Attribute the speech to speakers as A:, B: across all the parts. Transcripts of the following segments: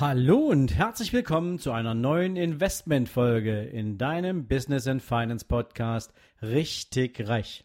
A: Hallo und herzlich willkommen zu einer neuen Investmentfolge in deinem Business and Finance Podcast Richtig Reich.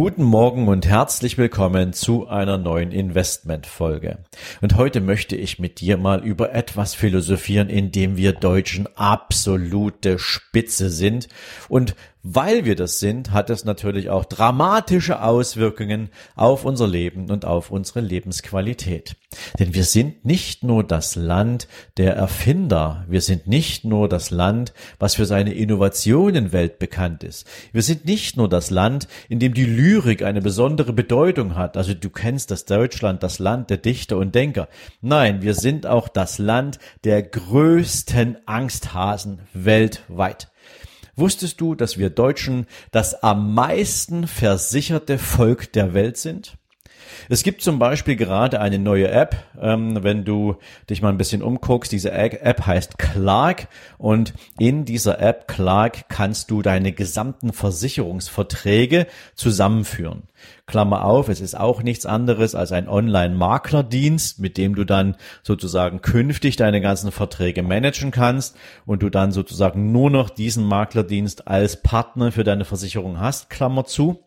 B: Guten Morgen und herzlich willkommen zu einer neuen Investmentfolge. Und heute möchte ich mit dir mal über etwas philosophieren, in dem wir Deutschen absolute Spitze sind und weil wir das sind, hat es natürlich auch dramatische Auswirkungen auf unser Leben und auf unsere Lebensqualität. Denn wir sind nicht nur das Land der Erfinder, wir sind nicht nur das Land, was für seine Innovationen weltbekannt ist. Wir sind nicht nur das Land, in dem die Lyrik eine besondere Bedeutung hat. Also du kennst das Deutschland, das Land der Dichter und Denker. Nein, wir sind auch das Land der größten Angsthasen weltweit. Wusstest du, dass wir Deutschen das am meisten versicherte Volk der Welt sind? Es gibt zum Beispiel gerade eine neue App, ähm, wenn du dich mal ein bisschen umguckst. Diese App heißt Clark und in dieser App Clark kannst du deine gesamten Versicherungsverträge zusammenführen. Klammer auf, es ist auch nichts anderes als ein Online-Maklerdienst, mit dem du dann sozusagen künftig deine ganzen Verträge managen kannst und du dann sozusagen nur noch diesen Maklerdienst als Partner für deine Versicherung hast, Klammer zu.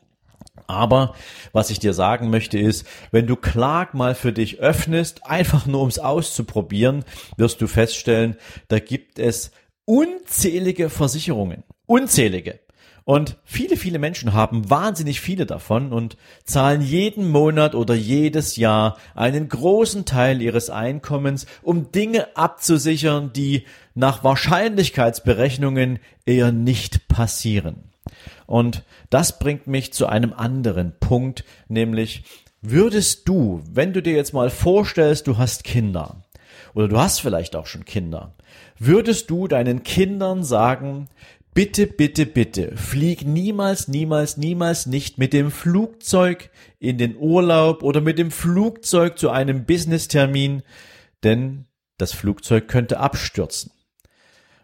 B: Aber was ich dir sagen möchte ist, wenn du Clark mal für dich öffnest, einfach nur ums auszuprobieren, wirst du feststellen, da gibt es unzählige Versicherungen. Unzählige. Und viele, viele Menschen haben wahnsinnig viele davon und zahlen jeden Monat oder jedes Jahr einen großen Teil ihres Einkommens, um Dinge abzusichern, die nach Wahrscheinlichkeitsberechnungen eher nicht passieren. Und das bringt mich zu einem anderen Punkt, nämlich würdest du, wenn du dir jetzt mal vorstellst, du hast Kinder oder du hast vielleicht auch schon Kinder, würdest du deinen Kindern sagen, bitte, bitte, bitte, flieg niemals, niemals, niemals nicht mit dem Flugzeug in den Urlaub oder mit dem Flugzeug zu einem Business-Termin, denn das Flugzeug könnte abstürzen.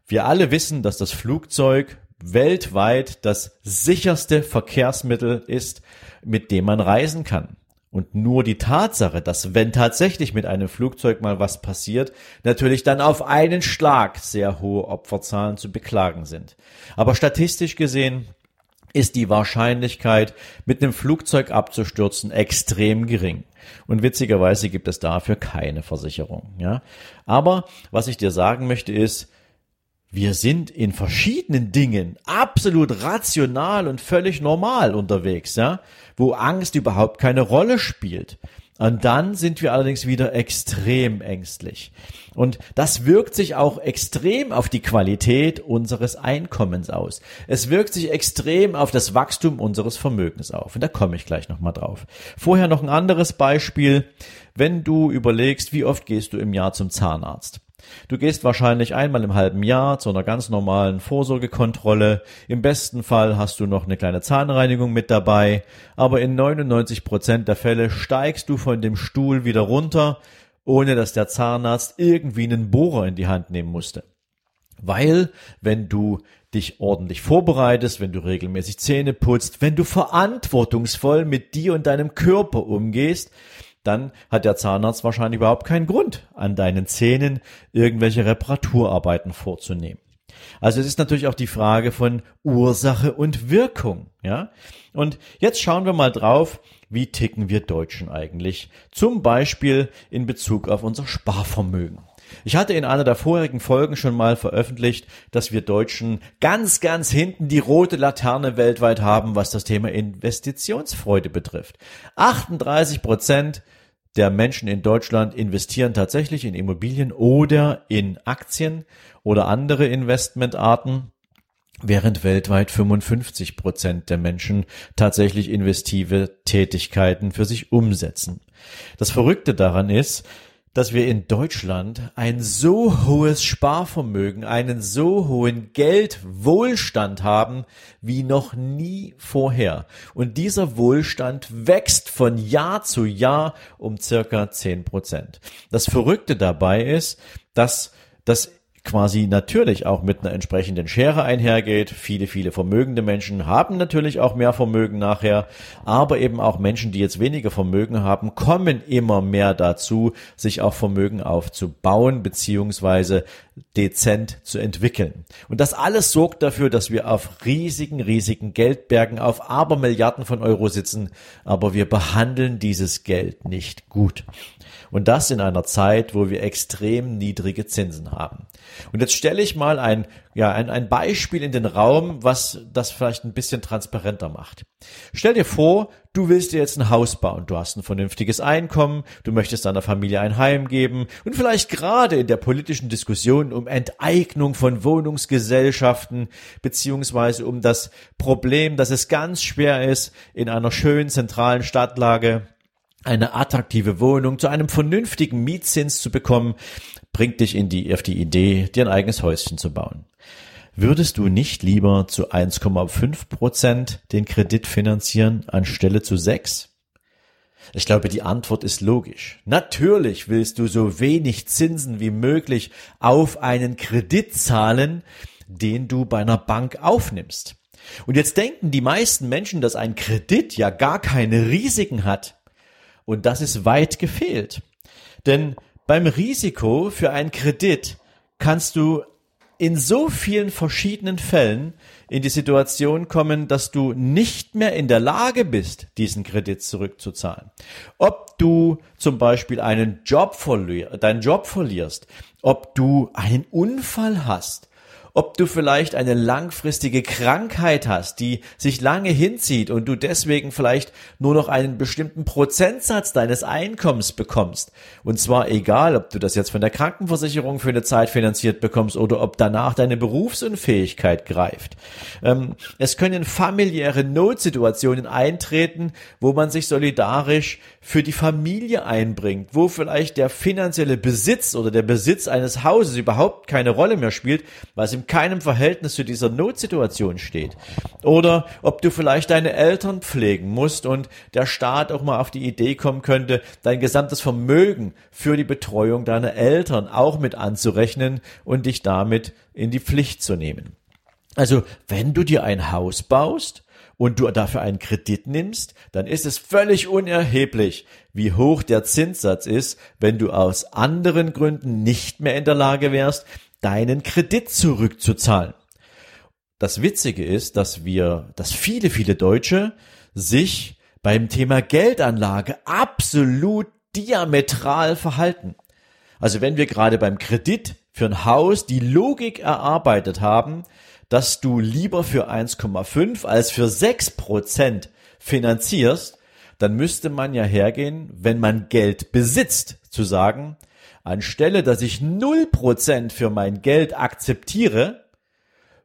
B: Wir alle wissen, dass das Flugzeug weltweit das sicherste Verkehrsmittel ist, mit dem man reisen kann. Und nur die Tatsache, dass wenn tatsächlich mit einem Flugzeug mal was passiert, natürlich dann auf einen Schlag sehr hohe Opferzahlen zu beklagen sind. Aber statistisch gesehen ist die Wahrscheinlichkeit, mit einem Flugzeug abzustürzen, extrem gering. Und witzigerweise gibt es dafür keine Versicherung, ja. Aber was ich dir sagen möchte ist, wir sind in verschiedenen Dingen absolut rational und völlig normal unterwegs, ja, wo Angst überhaupt keine Rolle spielt. Und dann sind wir allerdings wieder extrem ängstlich. Und das wirkt sich auch extrem auf die Qualität unseres Einkommens aus. Es wirkt sich extrem auf das Wachstum unseres Vermögens auf. Und da komme ich gleich nochmal drauf. Vorher noch ein anderes Beispiel. Wenn du überlegst, wie oft gehst du im Jahr zum Zahnarzt? Du gehst wahrscheinlich einmal im halben Jahr zu einer ganz normalen Vorsorgekontrolle. Im besten Fall hast du noch eine kleine Zahnreinigung mit dabei, aber in 99 Prozent der Fälle steigst du von dem Stuhl wieder runter, ohne dass der Zahnarzt irgendwie einen Bohrer in die Hand nehmen musste. Weil, wenn du dich ordentlich vorbereitest, wenn du regelmäßig Zähne putzt, wenn du verantwortungsvoll mit dir und deinem Körper umgehst, dann hat der Zahnarzt wahrscheinlich überhaupt keinen Grund, an deinen Zähnen irgendwelche Reparaturarbeiten vorzunehmen. Also es ist natürlich auch die Frage von Ursache und Wirkung, ja. Und jetzt schauen wir mal drauf, wie ticken wir Deutschen eigentlich? Zum Beispiel in Bezug auf unser Sparvermögen. Ich hatte in einer der vorherigen Folgen schon mal veröffentlicht, dass wir Deutschen ganz, ganz hinten die rote Laterne weltweit haben, was das Thema Investitionsfreude betrifft. 38 Prozent der Menschen in Deutschland investieren tatsächlich in Immobilien oder in Aktien oder andere Investmentarten, während weltweit 55 Prozent der Menschen tatsächlich investive Tätigkeiten für sich umsetzen. Das Verrückte daran ist, dass wir in Deutschland ein so hohes Sparvermögen, einen so hohen Geldwohlstand haben wie noch nie vorher. Und dieser Wohlstand wächst von Jahr zu Jahr um circa zehn Prozent. Das Verrückte dabei ist, dass das quasi natürlich auch mit einer entsprechenden Schere einhergeht. Viele, viele vermögende Menschen haben natürlich auch mehr Vermögen nachher, aber eben auch Menschen, die jetzt weniger Vermögen haben, kommen immer mehr dazu, sich auch Vermögen aufzubauen beziehungsweise dezent zu entwickeln. Und das alles sorgt dafür, dass wir auf riesigen, riesigen Geldbergen, auf Abermilliarden von Euro sitzen, aber wir behandeln dieses Geld nicht gut. Und das in einer Zeit, wo wir extrem niedrige Zinsen haben. Und jetzt stelle ich mal ein, ja, ein, ein Beispiel in den Raum, was das vielleicht ein bisschen transparenter macht. Stell dir vor, du willst dir jetzt ein Haus bauen. Du hast ein vernünftiges Einkommen, du möchtest deiner Familie ein Heim geben und vielleicht gerade in der politischen Diskussion um Enteignung von Wohnungsgesellschaften beziehungsweise um das Problem, dass es ganz schwer ist, in einer schönen zentralen Stadtlage eine attraktive Wohnung zu einem vernünftigen Mietzins zu bekommen, bringt dich in die, auf die Idee, dir ein eigenes Häuschen zu bauen. Würdest du nicht lieber zu 1,5 Prozent den Kredit finanzieren anstelle zu 6? Ich glaube, die Antwort ist logisch. Natürlich willst du so wenig Zinsen wie möglich auf einen Kredit zahlen, den du bei einer Bank aufnimmst. Und jetzt denken die meisten Menschen, dass ein Kredit ja gar keine Risiken hat. Und das ist weit gefehlt. Denn beim Risiko für einen Kredit kannst du in so vielen verschiedenen Fällen in die Situation kommen, dass du nicht mehr in der Lage bist, diesen Kredit zurückzuzahlen. Ob du zum Beispiel einen Job deinen Job verlierst, ob du einen Unfall hast, ob du vielleicht eine langfristige Krankheit hast, die sich lange hinzieht und du deswegen vielleicht nur noch einen bestimmten Prozentsatz deines Einkommens bekommst. Und zwar egal, ob du das jetzt von der Krankenversicherung für eine Zeit finanziert bekommst oder ob danach deine Berufsunfähigkeit greift. Ähm, es können familiäre Notsituationen eintreten, wo man sich solidarisch für die Familie einbringt, wo vielleicht der finanzielle Besitz oder der Besitz eines Hauses überhaupt keine Rolle mehr spielt, was im keinem Verhältnis zu dieser Notsituation steht. Oder ob du vielleicht deine Eltern pflegen musst und der Staat auch mal auf die Idee kommen könnte, dein gesamtes Vermögen für die Betreuung deiner Eltern auch mit anzurechnen und dich damit in die Pflicht zu nehmen. Also, wenn du dir ein Haus baust, und du dafür einen Kredit nimmst, dann ist es völlig unerheblich, wie hoch der Zinssatz ist, wenn du aus anderen Gründen nicht mehr in der Lage wärst, deinen Kredit zurückzuzahlen. Das Witzige ist, dass wir, dass viele, viele Deutsche sich beim Thema Geldanlage absolut diametral verhalten. Also wenn wir gerade beim Kredit für ein Haus die Logik erarbeitet haben, dass du lieber für 1,5 als für 6 Prozent finanzierst, dann müsste man ja hergehen, wenn man Geld besitzt, zu sagen, Anstelle, dass ich 0% für mein Geld akzeptiere,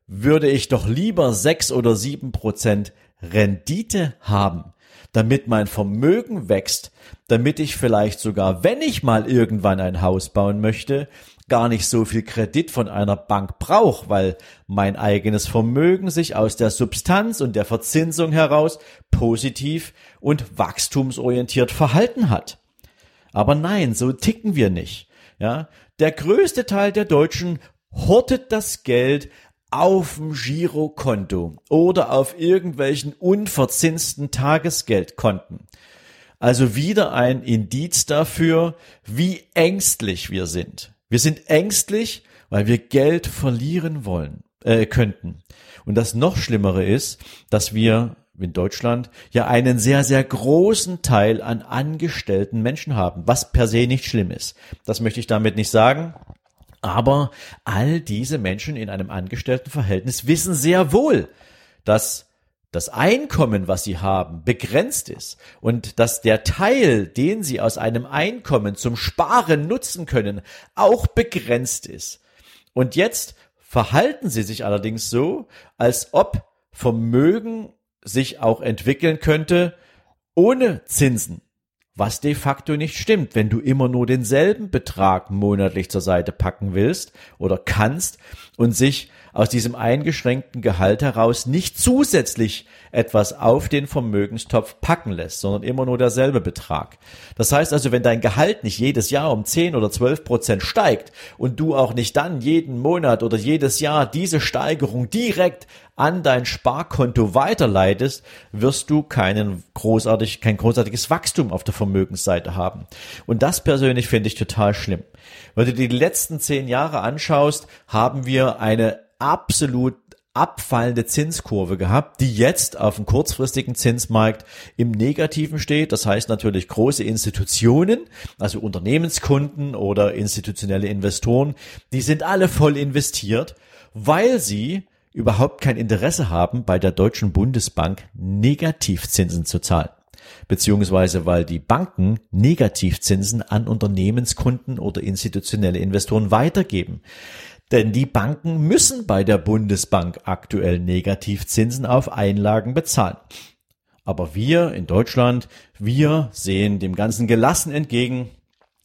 B: würde ich doch lieber 6 oder 7% Rendite haben, damit mein Vermögen wächst, damit ich vielleicht sogar, wenn ich mal irgendwann ein Haus bauen möchte, gar nicht so viel Kredit von einer Bank brauche, weil mein eigenes Vermögen sich aus der Substanz und der Verzinsung heraus positiv und wachstumsorientiert verhalten hat. Aber nein, so ticken wir nicht. Ja, der größte Teil der Deutschen hortet das Geld auf dem Girokonto oder auf irgendwelchen unverzinsten Tagesgeldkonten. Also wieder ein Indiz dafür, wie ängstlich wir sind. Wir sind ängstlich, weil wir Geld verlieren wollen, äh, könnten. Und das noch Schlimmere ist, dass wir in Deutschland ja einen sehr, sehr großen Teil an angestellten Menschen haben, was per se nicht schlimm ist. Das möchte ich damit nicht sagen. Aber all diese Menschen in einem angestellten Verhältnis wissen sehr wohl, dass das Einkommen, was sie haben, begrenzt ist und dass der Teil, den sie aus einem Einkommen zum Sparen nutzen können, auch begrenzt ist. Und jetzt verhalten sie sich allerdings so, als ob Vermögen sich auch entwickeln könnte ohne Zinsen. Was de facto nicht stimmt, wenn du immer nur denselben Betrag monatlich zur Seite packen willst oder kannst und sich aus diesem eingeschränkten Gehalt heraus nicht zusätzlich etwas auf den Vermögenstopf packen lässt, sondern immer nur derselbe Betrag. Das heißt also, wenn dein Gehalt nicht jedes Jahr um 10 oder 12 Prozent steigt und du auch nicht dann jeden Monat oder jedes Jahr diese Steigerung direkt an dein Sparkonto weiterleitest, wirst du keinen großartig, kein großartiges Wachstum auf der Vermögensseite haben. Und das persönlich finde ich total schlimm. Wenn du die letzten zehn Jahre anschaust, haben wir eine absolut abfallende Zinskurve gehabt, die jetzt auf dem kurzfristigen Zinsmarkt im Negativen steht. Das heißt natürlich große Institutionen, also Unternehmenskunden oder institutionelle Investoren, die sind alle voll investiert, weil sie überhaupt kein Interesse haben, bei der Deutschen Bundesbank Negativzinsen zu zahlen. Beziehungsweise weil die Banken Negativzinsen an Unternehmenskunden oder institutionelle Investoren weitergeben. Denn die Banken müssen bei der Bundesbank aktuell Negativzinsen auf Einlagen bezahlen. Aber wir in Deutschland, wir sehen dem Ganzen gelassen entgegen.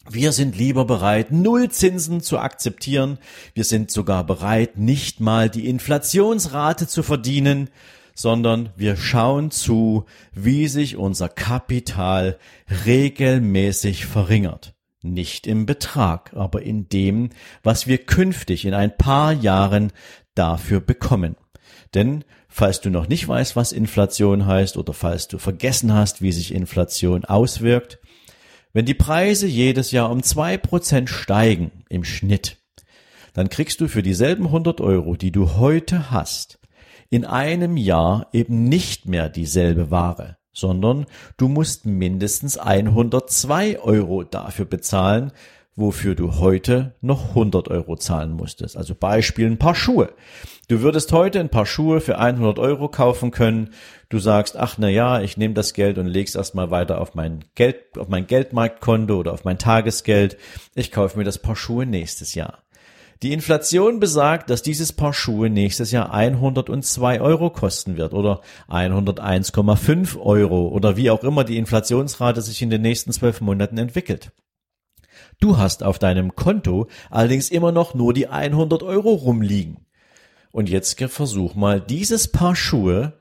B: Wir sind lieber bereit, Nullzinsen zu akzeptieren. Wir sind sogar bereit, nicht mal die Inflationsrate zu verdienen, sondern wir schauen zu, wie sich unser Kapital regelmäßig verringert. Nicht im Betrag, aber in dem, was wir künftig in ein paar Jahren dafür bekommen. Denn falls du noch nicht weißt, was Inflation heißt oder falls du vergessen hast, wie sich Inflation auswirkt, wenn die Preise jedes Jahr um zwei Prozent steigen im Schnitt, dann kriegst du für dieselben 100 Euro, die du heute hast, in einem Jahr eben nicht mehr dieselbe Ware, sondern du musst mindestens 102 Euro dafür bezahlen, wofür du heute noch 100 Euro zahlen musstest. Also Beispiel ein paar Schuhe. Du würdest heute ein paar Schuhe für 100 Euro kaufen können. Du sagst, ach na ja, ich nehme das Geld und leg's erstmal weiter auf mein Geld, auf mein Geldmarktkonto oder auf mein Tagesgeld. Ich kaufe mir das Paar Schuhe nächstes Jahr. Die Inflation besagt, dass dieses Paar Schuhe nächstes Jahr 102 Euro kosten wird oder 101,5 Euro oder wie auch immer die Inflationsrate sich in den nächsten zwölf Monaten entwickelt. Du hast auf deinem Konto allerdings immer noch nur die 100 Euro rumliegen. Und jetzt versuch mal, dieses Paar Schuhe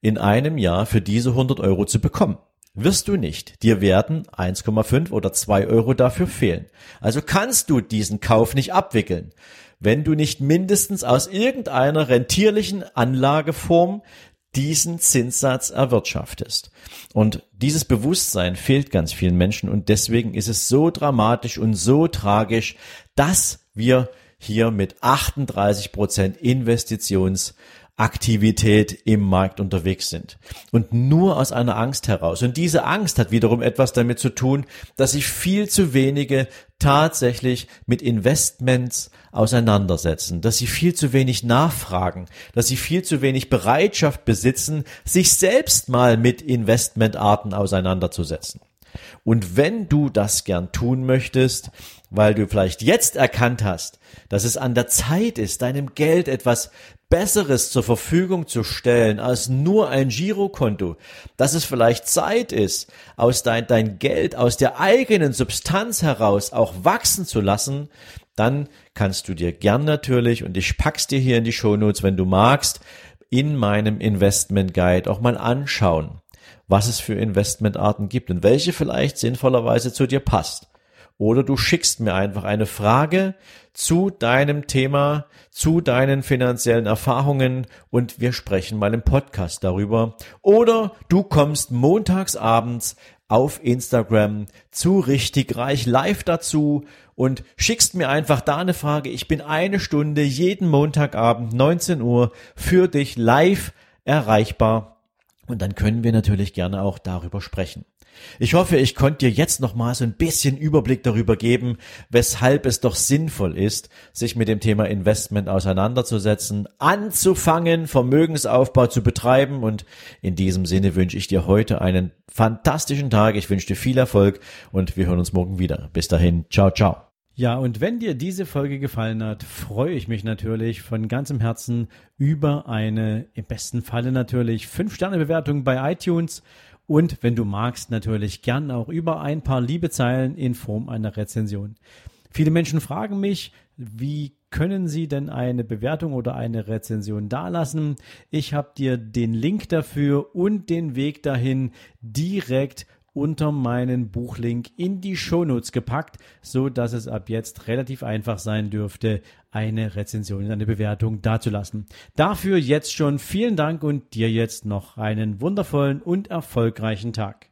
B: in einem Jahr für diese 100 Euro zu bekommen. Wirst du nicht. Dir werden 1,5 oder 2 Euro dafür fehlen. Also kannst du diesen Kauf nicht abwickeln, wenn du nicht mindestens aus irgendeiner rentierlichen Anlageform diesen Zinssatz erwirtschaftest. Und dieses Bewusstsein fehlt ganz vielen Menschen und deswegen ist es so dramatisch und so tragisch, dass wir hier mit 38 Prozent Investitions Aktivität im Markt unterwegs sind. Und nur aus einer Angst heraus. Und diese Angst hat wiederum etwas damit zu tun, dass sich viel zu wenige tatsächlich mit Investments auseinandersetzen, dass sie viel zu wenig nachfragen, dass sie viel zu wenig Bereitschaft besitzen, sich selbst mal mit Investmentarten auseinanderzusetzen. Und wenn du das gern tun möchtest, weil du vielleicht jetzt erkannt hast, dass es an der Zeit ist, deinem Geld etwas Besseres zur Verfügung zu stellen als nur ein Girokonto, dass es vielleicht Zeit ist, aus dein, dein Geld aus der eigenen Substanz heraus auch wachsen zu lassen, dann kannst du dir gern natürlich, und ich pack's dir hier in die Shownotes, wenn du magst, in meinem Investment Guide auch mal anschauen, was es für Investmentarten gibt und welche vielleicht sinnvollerweise zu dir passt. Oder du schickst mir einfach eine Frage zu deinem Thema, zu deinen finanziellen Erfahrungen und wir sprechen mal im Podcast darüber. Oder du kommst montags abends auf Instagram zu richtig reich live dazu und schickst mir einfach da eine Frage. Ich bin eine Stunde jeden Montagabend 19 Uhr für dich live erreichbar. Und dann können wir natürlich gerne auch darüber sprechen. Ich hoffe, ich konnte dir jetzt noch mal so ein bisschen Überblick darüber geben, weshalb es doch sinnvoll ist, sich mit dem Thema Investment auseinanderzusetzen, anzufangen, Vermögensaufbau zu betreiben und in diesem Sinne wünsche ich dir heute einen fantastischen Tag. Ich wünsche dir viel Erfolg und wir hören uns morgen wieder. Bis dahin, ciao, ciao.
A: Ja, und wenn dir diese Folge gefallen hat, freue ich mich natürlich von ganzem Herzen über eine, im besten Falle natürlich, 5-Sterne-Bewertung bei iTunes und wenn du magst, natürlich gern auch über ein paar Liebezeilen in Form einer Rezension. Viele Menschen fragen mich, wie können Sie denn eine Bewertung oder eine Rezension dalassen? Ich habe dir den Link dafür und den Weg dahin direkt unter meinen Buchlink in die Shownotes gepackt, so dass es ab jetzt relativ einfach sein dürfte, eine Rezension, eine Bewertung dazulassen. Dafür jetzt schon vielen Dank und dir jetzt noch einen wundervollen und erfolgreichen Tag.